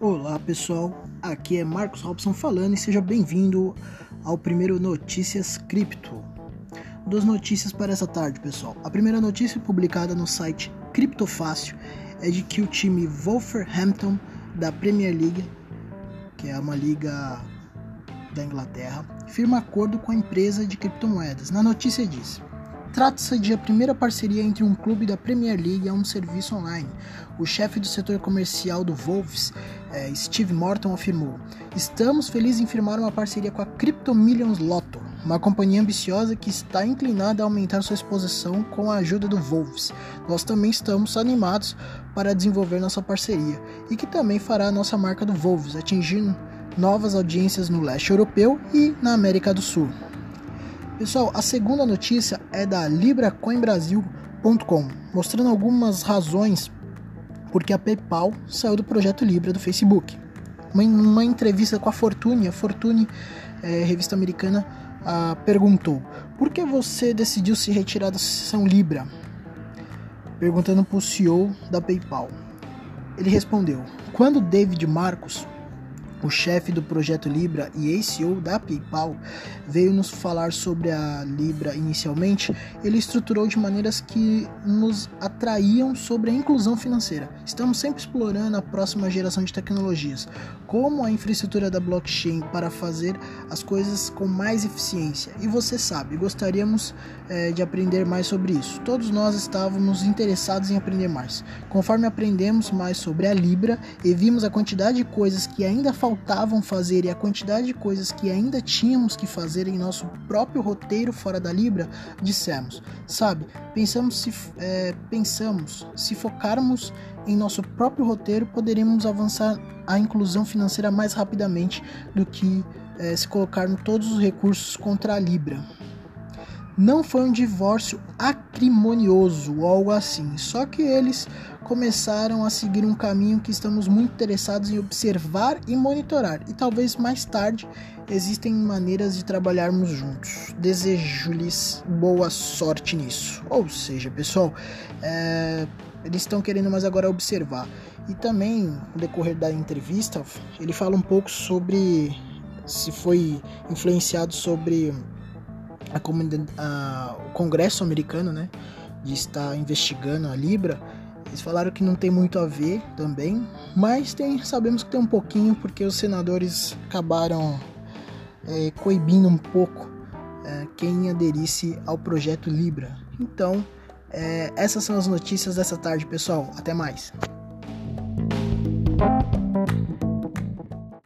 Olá pessoal, aqui é Marcos Robson falando e seja bem-vindo ao primeiro Notícias Cripto. Duas notícias para essa tarde, pessoal. A primeira notícia publicada no site Criptofácil é de que o time Wolverhampton da Premier League, que é uma liga da Inglaterra, firma acordo com a empresa de criptomoedas. Na notícia diz: Trata-se de a primeira parceria entre um clube da Premier League e um serviço online. O chefe do setor comercial do Wolves, eh, Steve Morton, afirmou: Estamos felizes em firmar uma parceria com a Crypto Millions Lotto, uma companhia ambiciosa que está inclinada a aumentar sua exposição com a ajuda do Wolves. Nós também estamos animados para desenvolver nossa parceria e que também fará a nossa marca do Wolves atingir novas audiências no leste europeu e na América do Sul. Pessoal, a segunda notícia é da LibraCoinBrasil.com, mostrando algumas razões porque a PayPal saiu do projeto Libra do Facebook. Uma, uma entrevista com a Fortune, a Fortune, é, revista americana, a, perguntou: por que você decidiu se retirar da associação Libra? Perguntando para o CEO da PayPal. Ele respondeu: quando David Marcos o chefe do projeto Libra e ex-CEO da PayPal, veio nos falar sobre a Libra inicialmente, ele estruturou de maneiras que nos atraíam sobre a inclusão financeira. Estamos sempre explorando a próxima geração de tecnologias, como a infraestrutura da blockchain para fazer as coisas com mais eficiência. E você sabe, gostaríamos é, de aprender mais sobre isso. Todos nós estávamos interessados em aprender mais. Conforme aprendemos mais sobre a Libra e vimos a quantidade de coisas que ainda faltam faltavam fazer e a quantidade de coisas que ainda tínhamos que fazer em nosso próprio roteiro fora da Libra, dissemos, sabe, pensamos se, é, pensamos, se focarmos em nosso próprio roteiro, poderíamos avançar a inclusão financeira mais rapidamente do que é, se colocarmos todos os recursos contra a Libra não foi um divórcio acrimonioso ou algo assim, só que eles começaram a seguir um caminho que estamos muito interessados em observar e monitorar, e talvez mais tarde existem maneiras de trabalharmos juntos. Desejo-lhes boa sorte nisso. Ou seja, pessoal, é, eles estão querendo mais agora observar. E também, no decorrer da entrevista, ele fala um pouco sobre se foi influenciado sobre a, a, o Congresso americano, né, de estar investigando a Libra, eles falaram que não tem muito a ver também, mas tem, sabemos que tem um pouquinho porque os senadores acabaram é, coibindo um pouco é, quem aderisse ao projeto Libra. Então, é, essas são as notícias dessa tarde, pessoal. Até mais.